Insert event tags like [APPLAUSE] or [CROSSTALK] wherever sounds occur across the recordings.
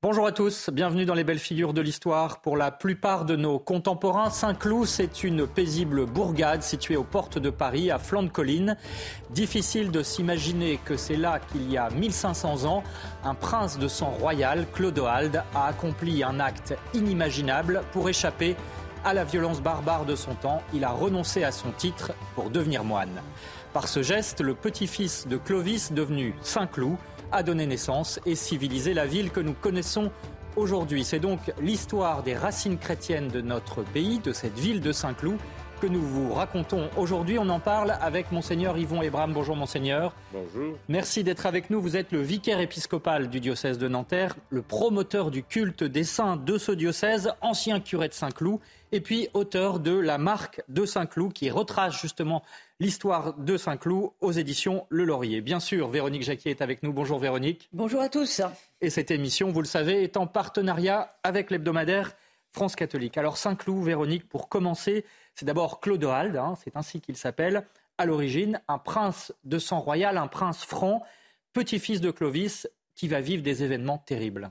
Bonjour à tous, bienvenue dans les belles figures de l'histoire. Pour la plupart de nos contemporains, Saint-Cloud, c'est une paisible bourgade située aux portes de Paris, à flanc de colline. Difficile de s'imaginer que c'est là qu'il y a 1500 ans, un prince de sang royal, Clodoald, a accompli un acte inimaginable pour échapper à la violence barbare de son temps. Il a renoncé à son titre pour devenir moine. Par ce geste, le petit-fils de Clovis, devenu Saint-Cloud, a donné naissance et civilisé la ville que nous connaissons aujourd'hui. C'est donc l'histoire des racines chrétiennes de notre pays, de cette ville de Saint-Cloud, que nous vous racontons aujourd'hui. On en parle avec Monseigneur Yvon Ebram. Bonjour Monseigneur. Bonjour. Merci d'être avec nous. Vous êtes le vicaire épiscopal du diocèse de Nanterre, le promoteur du culte des saints de ce diocèse, ancien curé de Saint-Cloud, et puis auteur de La marque de Saint-Cloud, qui retrace justement l'histoire de Saint-Cloud aux éditions Le Laurier. Bien sûr, Véronique Jacquier est avec nous. Bonjour Véronique. Bonjour à tous. Et cette émission, vous le savez, est en partenariat avec l'hebdomadaire France catholique. Alors Saint-Cloud, Véronique, pour commencer, c'est d'abord Clodoald, hein, c'est ainsi qu'il s'appelle, à l'origine, un prince de sang royal, un prince franc, petit-fils de Clovis, qui va vivre des événements terribles.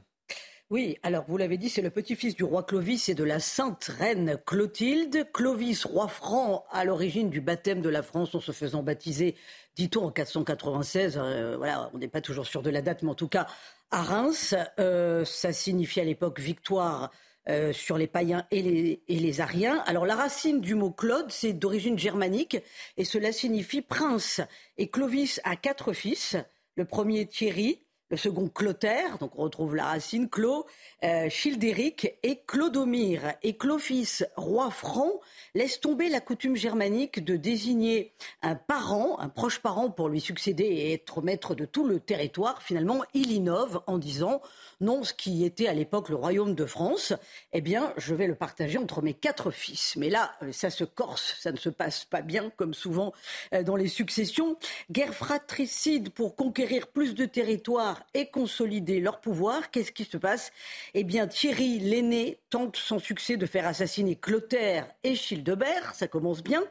Oui, alors vous l'avez dit, c'est le petit-fils du roi Clovis et de la sainte reine Clotilde. Clovis, roi franc, à l'origine du baptême de la France en se faisant baptiser, dit-on, en 496. Euh, voilà, on n'est pas toujours sûr de la date, mais en tout cas, à Reims, euh, ça signifiait à l'époque victoire euh, sur les païens et les, et les ariens. Alors la racine du mot Claude, c'est d'origine germanique et cela signifie prince. Et Clovis a quatre fils. Le premier Thierry, le second Clotaire, donc on retrouve la racine Clos, euh, Childéric et Clodomir. Et Clovis, roi franc, laisse tomber la coutume germanique de désigner un parent, un proche parent pour lui succéder et être maître de tout le territoire. Finalement, il innove en disant non, ce qui était à l'époque le royaume de France, eh bien, je vais le partager entre mes quatre fils. Mais là, euh, ça se corse, ça ne se passe pas bien, comme souvent euh, dans les successions. Guerre fratricide pour conquérir plus de territoire et consolider leur pouvoir. Qu'est-ce qui se passe? Eh bien, Thierry l'aîné tente son succès de faire assassiner Clotaire et Childebert, ça commence bien.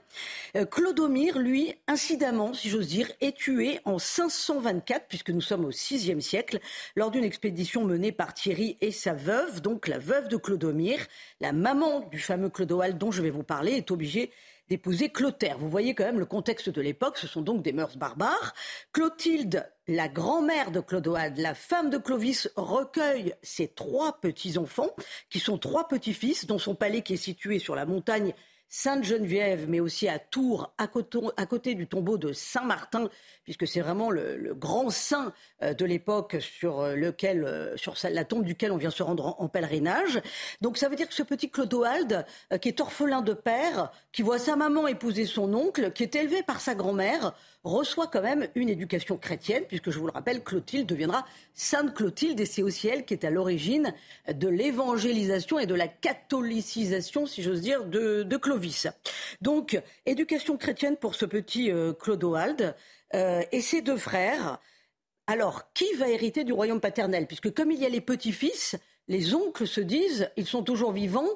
Euh, Clodomir, lui, incidemment, si j'ose dire, est tué en 524, puisque nous sommes au VIe siècle, lors d'une expédition menée par Thierry et sa veuve, donc la veuve de Clodomir, la maman du fameux Clodoald dont je vais vous parler, est obligée d'épouser Clotaire. Vous voyez quand même le contexte de l'époque, ce sont donc des mœurs barbares. Clotilde, la grand-mère de Clodoald, la femme de Clovis, recueille ses trois petits-enfants, qui sont trois petits-fils, dont son palais qui est situé sur la montagne Sainte-Geneviève, mais aussi à Tours, à côté, du tombeau de Saint-Martin, puisque c'est vraiment le, grand saint euh, de l'époque sur euh, lequel, euh, sur la tombe duquel on vient se rendre en, pèlerinage. Donc ça veut dire que ce petit Clodoald, qui est orphelin de père, qui voit sa maman épouser son oncle, qui est élevé par sa grand-mère, reçoit quand même une éducation chrétienne, puisque je vous le rappelle, Clotilde deviendra Sainte Clotilde, et c'est aussi elle qui est à l'origine de l'évangélisation et de la catholicisation, si j'ose dire, de, Clovis. Donc, éducation chrétienne pour ce petit euh, Clodoald euh, et ses deux frères. Alors, qui va hériter du royaume paternel? Puisque comme il y a les petits-fils, les oncles se disent, ils sont toujours vivants,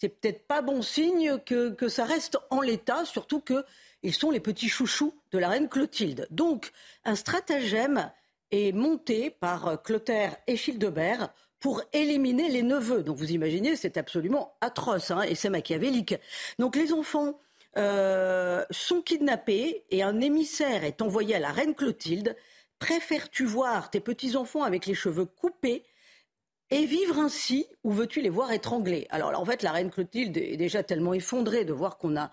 c'est peut-être pas bon signe que, que ça reste en l'état, surtout que ils sont les petits chouchous de la reine Clotilde. Donc, un stratagème est monté par Clotaire et Childebert pour éliminer les neveux. Donc, vous imaginez, c'est absolument atroce hein, et c'est machiavélique. Donc, les enfants euh, sont kidnappés et un émissaire est envoyé à la reine Clotilde. Préfères-tu voir tes petits-enfants avec les cheveux coupés et vivre ainsi ou veux-tu les voir étranglés? Alors en fait, la reine Clotilde est déjà tellement effondrée de voir qu'on a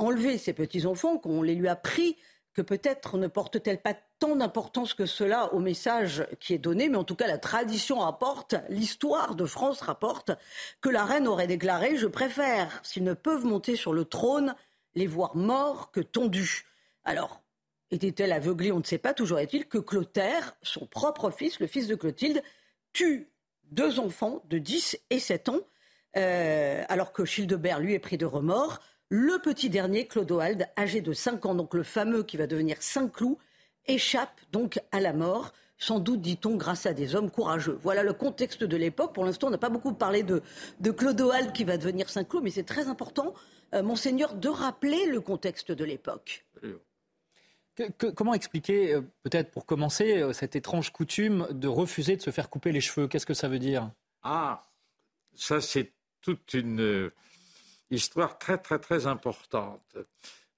enlever ses petits-enfants, qu'on les lui a pris, que peut-être ne porte-t-elle pas tant d'importance que cela au message qui est donné, mais en tout cas la tradition rapporte, l'histoire de France rapporte, que la reine aurait déclaré Je préfère, s'ils ne peuvent monter sur le trône, les voir morts que tondus. Alors, était-elle aveuglée On ne sait pas. Toujours est-il que Clotaire, son propre fils, le fils de Clotilde, tue deux enfants de 10 et 7 ans, euh, alors que Childebert, lui, est pris de remords. Le petit dernier, Clodoald, âgé de 5 ans, donc le fameux qui va devenir Saint-Cloud, échappe donc à la mort, sans doute, dit-on, grâce à des hommes courageux. Voilà le contexte de l'époque. Pour l'instant, on n'a pas beaucoup parlé de, de Clodoald qui va devenir Saint-Cloud, mais c'est très important, euh, monseigneur, de rappeler le contexte de l'époque. comment expliquer, euh, peut-être pour commencer, euh, cette étrange coutume de refuser de se faire couper les cheveux? Qu'est-ce que ça veut dire? Ah, ça c'est toute une euh, histoire très très très importante.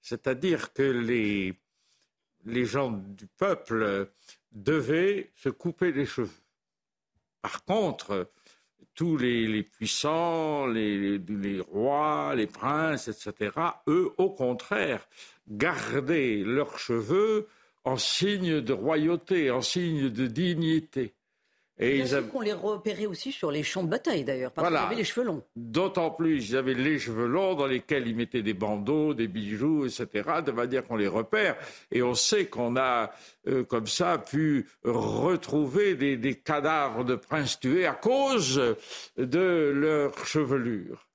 C'est-à-dire que les, les gens du peuple devaient se couper les cheveux. Par contre, tous les, puissants, les, rois, les princes, etc., eux, au contraire, gardaient leurs cheveux en signe de royauté, en signe de dignité. Et ils avaient... qu'on les repérait aussi sur les champs de bataille d'ailleurs, parce qu'ils avaient les cheveux longs. D'autant plus, ils avaient les cheveux longs dans lesquels ils mettaient des bandeaux, des bijoux, etc., de manière qu'on les repère. Et on sait qu'on a, euh, comme ça, pu retrouver des, des, cadavres de princes tués à cause de leur chevelure.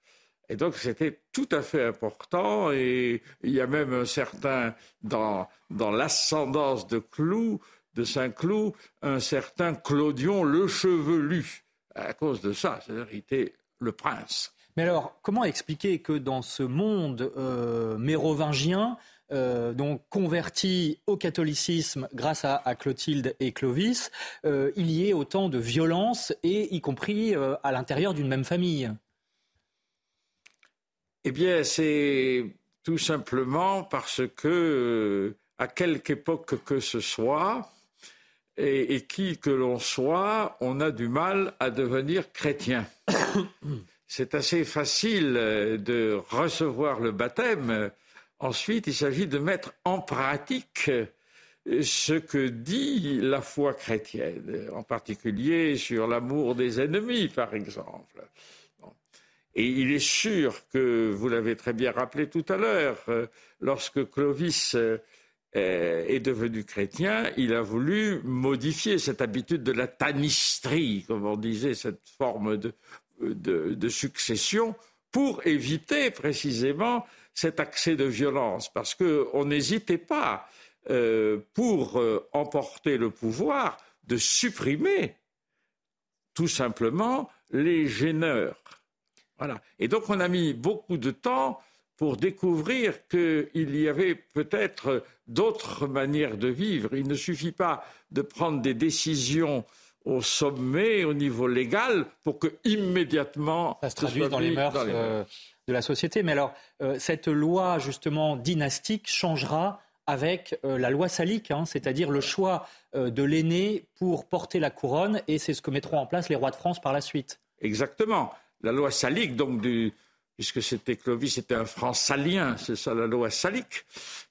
Et donc c'était tout à fait important. Et il y a même un certain, dans, dans l'ascendance de Clou, de Saint-Cloud un certain Clodion le chevelu. À cause de ça, c'est-à-dire qu'il était le prince. Mais alors, comment expliquer que dans ce monde euh, mérovingien, euh, donc converti au catholicisme grâce à, Clotilde et Clovis, euh, il y ait autant de violence, et y compris à l'intérieur d'une même famille? Eh bien, c'est tout simplement parce que, à quelque époque que ce soit, et, qui que l'on soit, on a du mal à devenir chrétien. [COUGHS] C'est assez facile euh, de recevoir le baptême. Ensuite, il s'agit de mettre en pratique euh, ce que dit la foi chrétienne, en particulier sur l'amour des ennemis, par exemple. Et il est sûr que, vous l'avez très bien rappelé tout à l'heure, euh, lorsque Clovis est devenu chrétien, il a voulu modifier cette habitude de la tanistrie, comme on disait, cette forme de, succession, pour éviter précisément cet accès de violence, parce qu'on n'hésitait pas, euh, pour euh, emporter le pouvoir, de supprimer tout simplement les gêneurs. Voilà. Et donc on a mis beaucoup de temps pour découvrir qu'il y avait peut-être d'autres manières de vivre. Il ne suffit pas de prendre des décisions au sommet, au niveau légal, pour que immédiatement ça se traduise dans, les mœurs, euh, de la société. Mais alors, euh, cette loi justement dynastique changera avec euh, la loi salique, hein, c'est-à-dire le choix de l'aîné pour porter la couronne, et c'est ce que mettront en place les rois de France par la suite. Exactement. La loi salique, donc du, puisque c'était Clovis, c'était un franc salien, c'est ça la loi salique.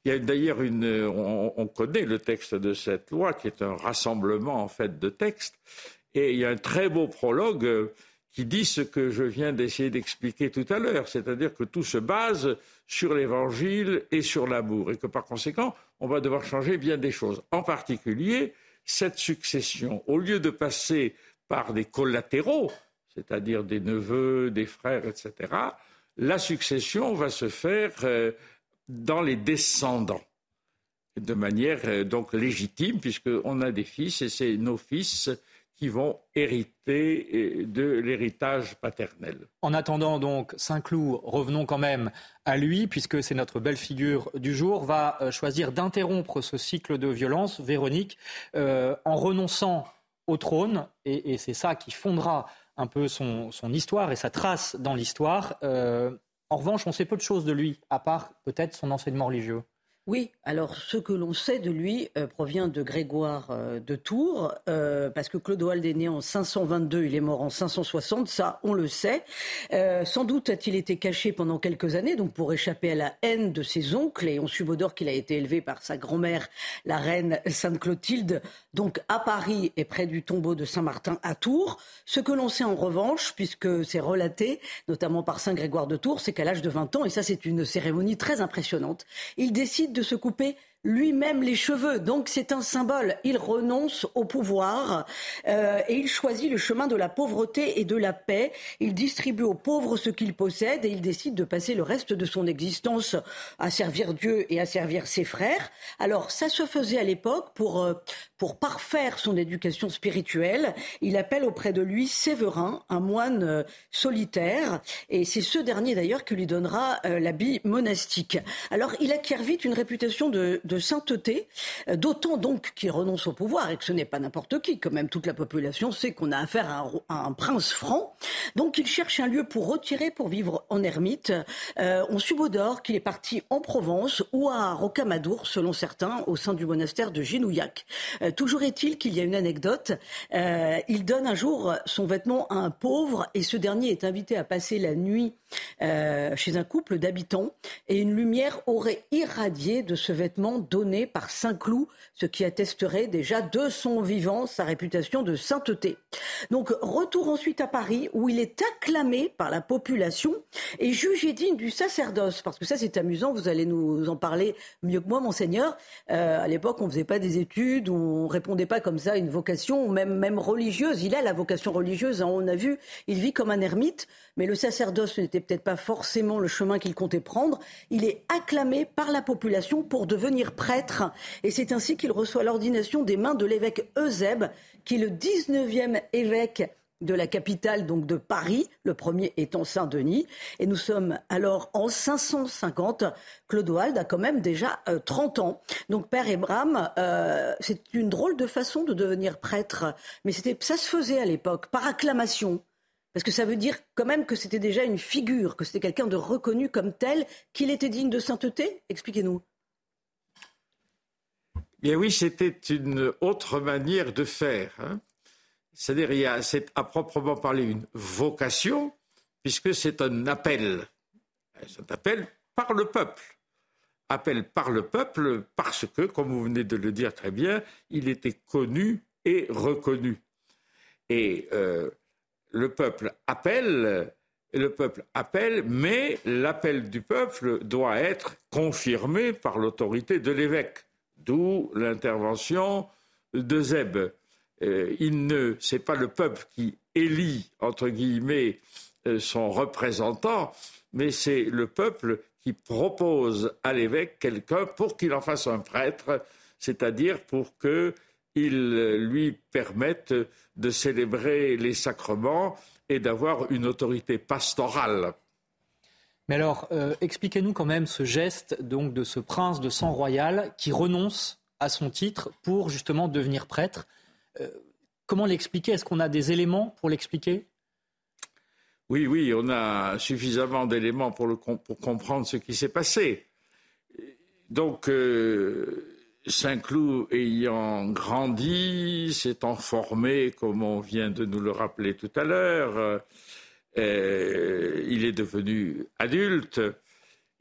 Il y a d'ailleurs une, on, connaît le texte de cette loi qui est un rassemblement en fait de textes, et il y a un très beau prologue euh, qui dit ce que je viens d'essayer d'expliquer tout à l'heure, c'est-à-dire que tout se base sur l'évangile et sur l'amour, et que par conséquent, on va devoir changer bien des choses. En particulier, cette succession, au lieu de passer par des collatéraux, c'est-à-dire des neveux, des frères, etc., la succession va se faire euh, dans les descendants, de manière euh, donc légitime, puisqu'on a des fils et c'est nos fils qui vont hériter euh, de l'héritage paternel. En attendant donc Saint-Cloud, revenons quand même à lui, puisque c'est notre belle figure du jour, va choisir d'interrompre ce cycle de violence, Véronique, en renonçant au trône, et c'est ça qui fondera un peu son, histoire et sa trace dans l'histoire. Euh, en revanche, on sait peu de choses de lui, à part peut-être son enseignement religieux. Oui, alors ce que l'on sait de lui euh, provient de Grégoire euh, de Tours, euh, parce que Clodoald est né en 522, il est mort en 560, ça on le sait. sans doute a-t-il été caché pendant quelques années, donc pour échapper à la haine de ses oncles, et on subodore qu'il a été élevé par sa grand-mère, la reine Sainte Clotilde, donc à Paris et près du tombeau de Saint-Martin à Tours. Ce que l'on sait en revanche, puisque c'est relaté, notamment par Saint Grégoire de Tours, c'est qu'à l'âge de 20 ans, et ça c'est une cérémonie très impressionnante, il décide de se couper lui-même les cheveux. Donc c'est un symbole. Il renonce au pouvoir euh, et il choisit le chemin de la pauvreté et de la paix. Il distribue aux pauvres ce qu'il possède et il décide de passer le reste de son existence à servir Dieu et à servir ses frères. Alors ça se faisait à l'époque pour, euh, pour parfaire son éducation spirituelle, il appelle auprès de lui Séverin, un moine euh, solitaire, et c'est ce dernier d'ailleurs qui lui donnera euh, l'habit monastique. Alors il acquiert vite une réputation de, sainteté, euh, d'autant donc qu'il renonce au pouvoir et que ce n'est pas n'importe qui, quand même toute la population sait qu'on a affaire à un, prince franc. Donc il cherche un lieu pour retirer, pour vivre en ermite. on subodore qu'il est parti en Provence ou à Rocamadour, selon certains, au sein du monastère de Genouillac. Euh, toujours est-il qu'il y a une anecdote. Euh, il donne un jour son vêtement à un pauvre et ce dernier est invité à passer la nuit euh, chez un couple d'habitants et une lumière aurait irradié de ce vêtement donné par Saint-Cloud, ce qui attesterait déjà de son vivant sa réputation de sainteté. Donc retour ensuite à Paris où il est acclamé par la population et jugé digne du sacerdoce parce que ça c'est amusant, vous allez nous en parler mieux que moi monseigneur. Euh, à l'époque on faisait pas des études, on répondait pas comme ça à une vocation même même religieuse. Il a la vocation religieuse, hein, on a vu, il vit comme un ermite, mais le sacerdoce n'était peut-être pas forcément le chemin qu'il comptait prendre. Il est acclamé par la population pour devenir prêtre. Et c'est ainsi qu'il reçoit l'ordination des mains de l'évêque Eusèbe, qui est le 19e évêque de la capitale, donc de Paris, le premier étant Saint-Denis. Et nous sommes alors en 550. Clodoald a quand même déjà 30 euh, ans. Donc Père Ebram, euh, c'est une drôle de façon de devenir prêtre. Mais ça se faisait à l'époque, par acclamation. Parce que ça veut dire quand même que c'était déjà une figure, que c'était quelqu'un de reconnu comme tel, qu'il était digne de sainteté? Expliquez-nous. Bien oui, c'était une autre manière de faire. Hein. C'est-à-dire, a à proprement parler une vocation, puisque c'est un appel. C'est un appel par le peuple. Appel par le peuple parce que, comme vous venez de le dire très bien, il était connu et reconnu. Et euh, le peuple appelle, le peuple appelle, mais l'appel du peuple doit être confirmé par l'autorité de l'évêque, d'où l'intervention de Zeb. Euh, il ne, c'est pas le peuple qui élit entre guillemets euh, son représentant, mais c'est le peuple qui propose à l'évêque quelqu'un pour qu'il en fasse un prêtre, c'est-à-dire pour que il lui permettent de célébrer les sacrements et d'avoir une autorité pastorale. Mais alors, euh, expliquez-nous quand même ce geste donc de ce prince de sang royal qui renonce à son titre pour justement devenir prêtre. Euh, comment l'expliquer? Est-ce qu'on a des éléments pour l'expliquer? Oui, oui, on a suffisamment d'éléments pour, pour, comprendre ce qui s'est passé. Donc, euh, Saint-Cloud ayant grandi, s'étant formé, comme on vient de nous le rappeler tout à l'heure, euh, il est devenu adulte.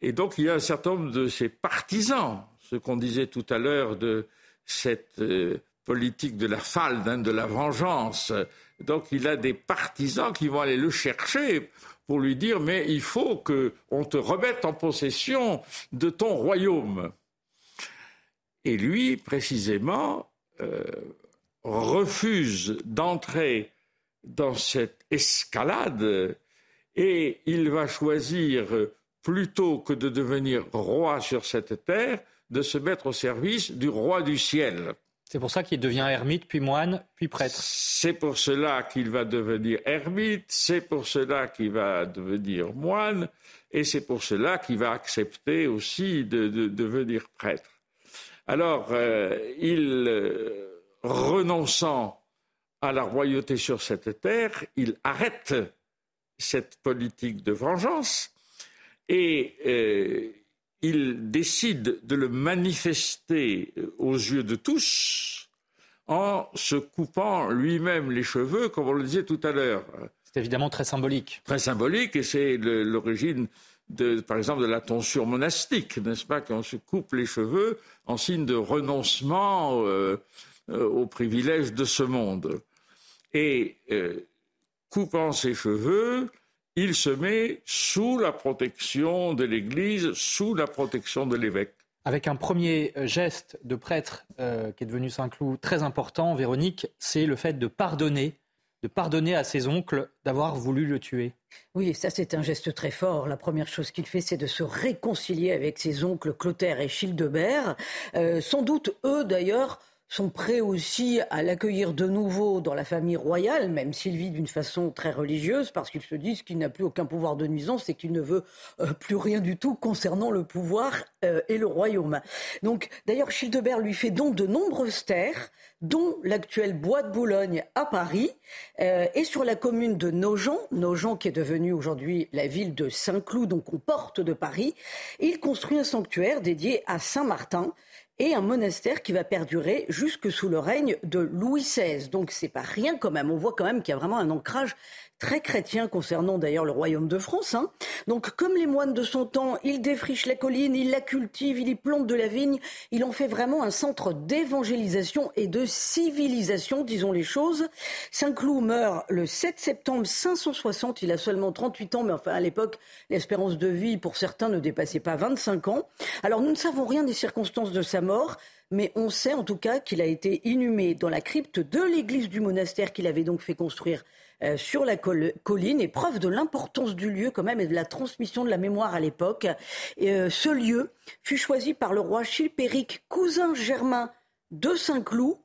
Et donc il y a un certain nombre de ses partisans, ce qu'on disait tout à l'heure de cette euh, politique de la falde, hein, de la vengeance. Donc il a des partisans qui vont aller le chercher pour lui dire mais il faut qu'on te remette en possession de ton royaume. Et lui, précisément, euh, refuse d'entrer dans cette escalade et il va choisir, plutôt que de devenir roi sur cette terre, de se mettre au service du roi du ciel. C'est pour ça qu'il devient ermite, puis moine, puis prêtre. C'est pour cela qu'il va devenir ermite, c'est pour cela qu'il va devenir moine, et c'est pour cela qu'il va accepter aussi de devenir prêtre. Alors, euh, il, euh, renonçant à la royauté sur cette terre, il arrête cette politique de vengeance et euh, il décide de le manifester aux yeux de tous en se coupant lui-même les cheveux, comme on le disait tout à l'heure. C'est évidemment très symbolique. Très symbolique, et c'est l'origine par exemple, de la tonsure monastique, n'est-ce pas, qu'on se coupe les cheveux en signe de renoncement euh, euh, aux privilèges de ce monde. Et euh, coupant ses cheveux, il se met sous la protection de l'Église, sous la protection de l'évêque. Avec un premier geste de prêtre qui est devenu Saint-Cloud très important, Véronique, c'est le fait de pardonner de pardonner à ses oncles d'avoir voulu le tuer. Oui, ça c'est un geste très fort. La première chose qu'il fait, c'est de se réconcilier avec ses oncles Clotaire et Childebert. Euh, sans doute, eux d'ailleurs, sont prêts aussi à l'accueillir de nouveau dans la famille royale, même s'il vit d'une façon très religieuse, parce qu'ils se disent qu'il n'a plus aucun pouvoir de nuisance et qu'il ne veut euh, plus rien du tout concernant le pouvoir euh, et le royaume. Donc, d'ailleurs, Childebert lui fait don de nombreuses terres, dont l'actuel bois de Boulogne à Paris, euh, et sur la commune de Nogent, Nogent qui est devenue aujourd'hui la ville de Saint-Cloud, donc aux portes de Paris, il construit un sanctuaire dédié à Saint-Martin et un monastère qui va perdurer jusque sous le règne de Louis XVI. Donc c'est pas rien quand même. On voit quand même qu'il y a vraiment un ancrage très chrétien concernant d'ailleurs le royaume de France. Hein. Donc comme les moines de son temps, il défriche la colline, il la cultive, il y plante de la vigne, il en fait vraiment un centre d'évangélisation et de civilisation, disons les choses. Saint-Cloud meurt le 7 septembre 560, il a seulement 38 ans, mais enfin à l'époque, l'espérance de vie pour certains ne dépassait pas 25 ans. Alors nous ne savons rien des circonstances de sa mort, mais on sait en tout cas qu'il a été inhumé dans la crypte de l'église du monastère qu'il avait donc fait construire euh, sur la colline, et preuve de l'importance du lieu quand même et de la transmission de la mémoire à l'époque. Euh, ce lieu fut choisi par le roi Chilpéric, cousin germain de Saint-Cloud,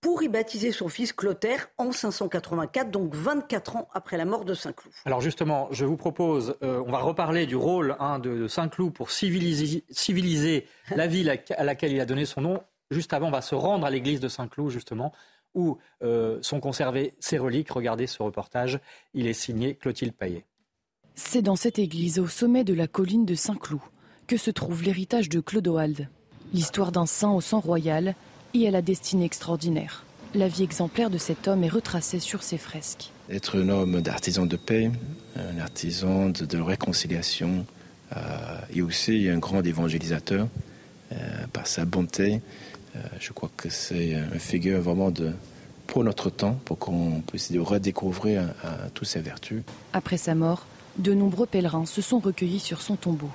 pour y baptiser son fils Clotaire en 584, donc 24 ans après la mort de Saint-Cloud. Alors justement, je vous propose, euh, on va reparler du rôle hein, de, Saint-Cloud pour civiliser, civiliser la [LAUGHS] ville à, laquelle il a donné son nom. Juste avant, on va se rendre à l'église de Saint-Cloud, justement, où euh, sont conservées ses reliques. Regardez ce reportage, il est signé Clotilde Paillet. C'est dans cette église, au sommet de la colline de Saint-Cloud, que se trouve l'héritage de Clodoald. L'histoire d'un saint au sang royal et à la destinée extraordinaire. La vie exemplaire de cet homme est retracée sur ses fresques. Être un homme d'artisan de paix, un artisan de, réconciliation, euh, et aussi un grand évangélisateur euh, par sa bonté, euh, je crois que c'est une figure vraiment de, pour notre temps, pour qu'on puisse redécouvrir toutes ses vertus. Après sa mort, de nombreux pèlerins se sont recueillis sur son tombeau.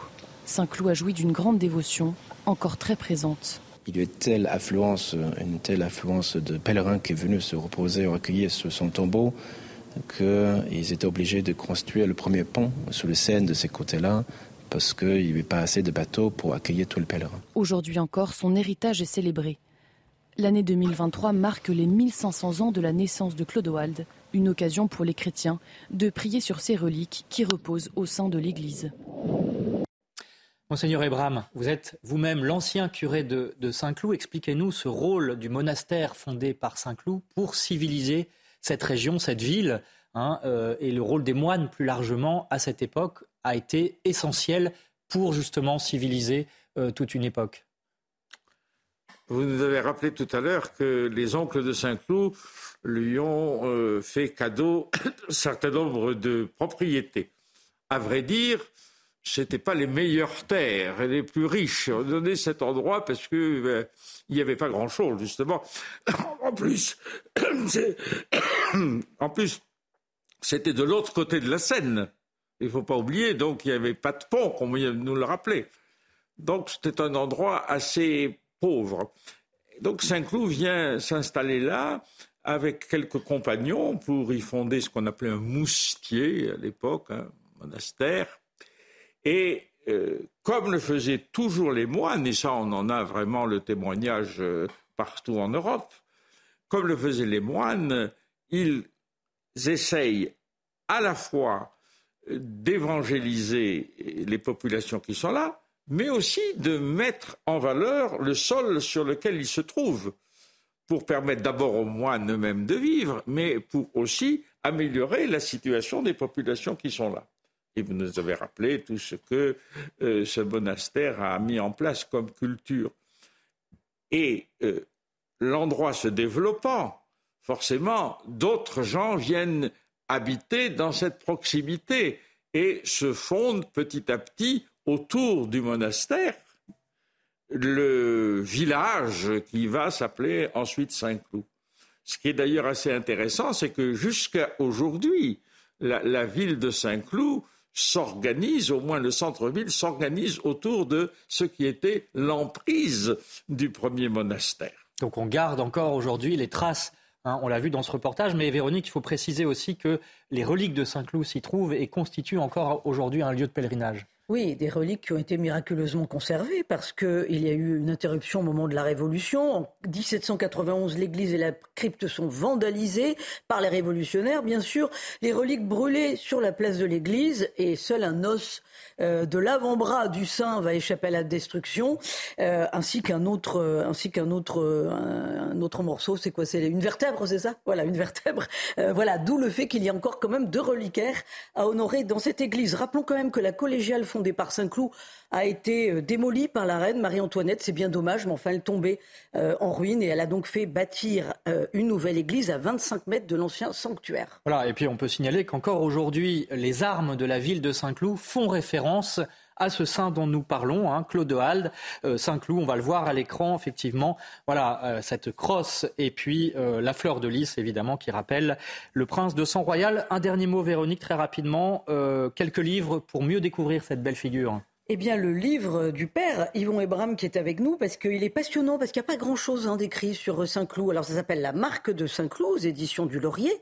Saint-Cloud a joui d'une grande dévotion, encore très présente. Il y a une telle affluence, une telle affluence de pèlerins qui est venu se reposer, recueillir sur son tombeau, qu'ils étaient obligés de construire le premier pont sur le Seine de ces côtés-là parce qu'il n'y avait pas assez de bateaux pour accueillir tous les pèlerins. Aujourd'hui encore, son héritage est célébré. L'année 2023 marque les 1500 ans de la naissance de Clodoald, une occasion pour les chrétiens de prier sur ces reliques qui reposent au sein de l'Église. Monseigneur Ebram, vous êtes vous-même l'ancien curé de, Saint-Cloud. Expliquez-nous ce rôle du monastère fondé par Saint-Cloud pour civiliser cette région, cette ville, hein, euh, et le rôle des moines plus largement à cette époque a été essentiel pour justement civiliser euh, toute une époque. Vous nous avez rappelé tout à l'heure que les oncles de Saint-Cloud lui ont euh, fait cadeau [COUGHS] un certain nombre de propriétés. À vrai dire, ce n'étaient pas les meilleures terres et les plus riches. On donnait cet endroit parce que ben, il n'y avait pas grand-chose, justement. En plus, [COUGHS] [COUGHS] en plus, c'était de l'autre côté de la Seine. Il faut pas oublier, donc il n'y avait pas de pont, comme nous le rappelait. Donc c'était un endroit assez pauvre. Donc Saint-Cloud vient s'installer là avec quelques compagnons pour y fonder ce qu'on appelait un moustier à l'époque, un monastère. Et euh, comme le faisaient toujours les moines, et ça on en a vraiment le témoignage euh, partout en Europe, comme le faisaient les moines, ils essayent à la fois d'évangéliser les populations qui sont là, mais aussi de mettre en valeur le sol sur lequel ils se trouvent, pour permettre d'abord aux moines eux-mêmes de vivre, mais pour aussi améliorer la situation des populations qui sont là. Et vous nous avez rappelé tout ce que euh, ce monastère a mis en place comme culture. Et euh, l'endroit se développant, forcément, d'autres gens viennent habiter dans cette proximité et se fonde petit à petit autour du monastère le village qui va s'appeler ensuite Saint-Cloud. Ce qui est d'ailleurs assez intéressant, c'est que jusqu'à aujourd'hui, la, ville de Saint-Cloud s'organise, au moins le centre-ville s'organise autour de ce qui était l'emprise du premier monastère. Donc on garde encore aujourd'hui les traces Hein, on l'a vu dans ce reportage, mais Véronique, il faut préciser aussi que les reliques de Saint-Cloud s'y trouvent et constituent encore aujourd'hui un lieu de pèlerinage. Oui, des reliques qui ont été miraculeusement conservées parce qu'il y a eu une interruption au moment de la Révolution. En 1791, l'église et la crypte sont vandalisées par les révolutionnaires, bien sûr. Les reliques brûlées sur la place de l'église et seul un os euh, de l'avant-bras du saint va échapper à la destruction, euh, ainsi qu'un autre, euh, ainsi qu'un autre, un, autre morceau. C'est quoi? C'est une vertèbre, c'est ça? Voilà, une vertèbre. voilà, d'où le fait qu'il y a encore quand même deux reliquaires à honorer dans cette église. Rappelons quand même que la collégiale fondée par Saint-Cloud a été démolie par la reine Marie-Antoinette. C'est bien dommage, mais enfin, elle tombait en ruine et elle a donc fait bâtir une nouvelle église à 25 mètres de l'ancien sanctuaire. Voilà, et puis on peut signaler qu'encore aujourd'hui, les armes de la ville de Saint-Cloud font référence à ce saint dont nous parlons, hein, Claude Halde, euh, Saint-Cloud, on va le voir à l'écran, effectivement. Voilà, euh, cette crosse et puis euh, la fleur de lys, évidemment, qui rappelle le prince de sang royal. Un dernier mot, Véronique, très rapidement. quelques livres pour mieux découvrir cette belle figure. Eh bien, le livre du père, Yvon Ebram, qui est avec nous, parce qu'il est passionnant, parce qu'il n'y a pas grand-chose hein, d'écrit sur Saint-Cloud. Alors, ça s'appelle La marque de Saint-Cloud, aux éditions du Laurier.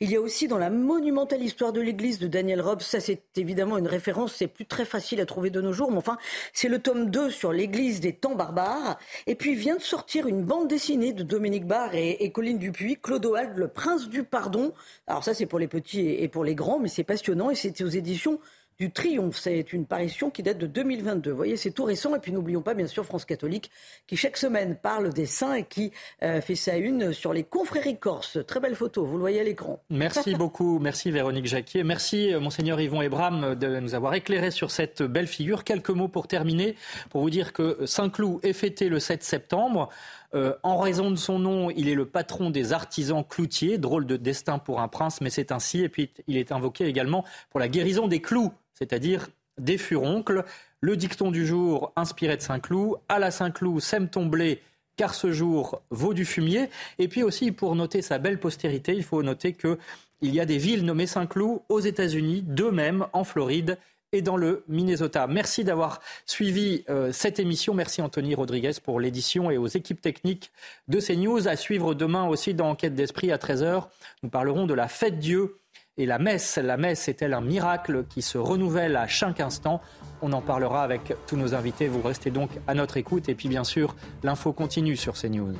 Il y a aussi dans la monumentale histoire de l'Église de Daniel Robb, ça c'est évidemment une référence, c'est plus très facile à trouver de nos jours, mais enfin, c'est le tome 2 sur l'Église des temps barbares. Et puis, vient de sortir une bande dessinée de Dominique Barr et, et Colline Dupuis, Clodoald, le prince du pardon. Alors ça, c'est pour les petits et pour les grands, mais c'est passionnant et c'était aux éditions du Triomphe. C'est une parution qui date de 2022. Vous voyez, c'est tout récent. Et puis n'oublions pas, bien sûr, France catholique, qui chaque semaine parle des saints et qui euh, fait sa une sur les confréries corses. Très belle photo, vous le voyez à l'écran. Merci [LAUGHS] beaucoup. Merci Véronique Jacquier. Merci euh, Monseigneur Yvon Ebram de nous avoir éclairé sur cette belle figure. Quelques mots pour terminer, pour vous dire que Saint-Cloud est fêté le 7 septembre. Euh, en raison de son nom, il est le patron des artisans cloutiers. Drôle de destin pour un prince, mais c'est ainsi. Et puis, il est invoqué également pour la guérison des clous c'est-à-dire des furoncles. Le dicton du jour inspiré de Saint-Cloud, à la Saint-Cloud, sème ton blé, car ce jour vaut du fumier. Et puis aussi, pour noter sa belle postérité, il faut noter qu'il y a des villes nommées Saint-Cloud aux États-Unis, deux mêmes en Floride et dans le Minnesota. Merci d'avoir suivi euh, cette émission. Merci Anthony Rodriguez pour l'édition et aux équipes techniques de CNews. À suivre demain aussi dans Enquête d'Esprit à 13h. Nous parlerons de la fête Dieu et la messe. La messe est-elle un miracle qui se renouvelle à chaque instant? On en parlera avec tous nos invités. Vous restez donc à notre écoute. Et puis bien sûr, l'info continue sur CNews.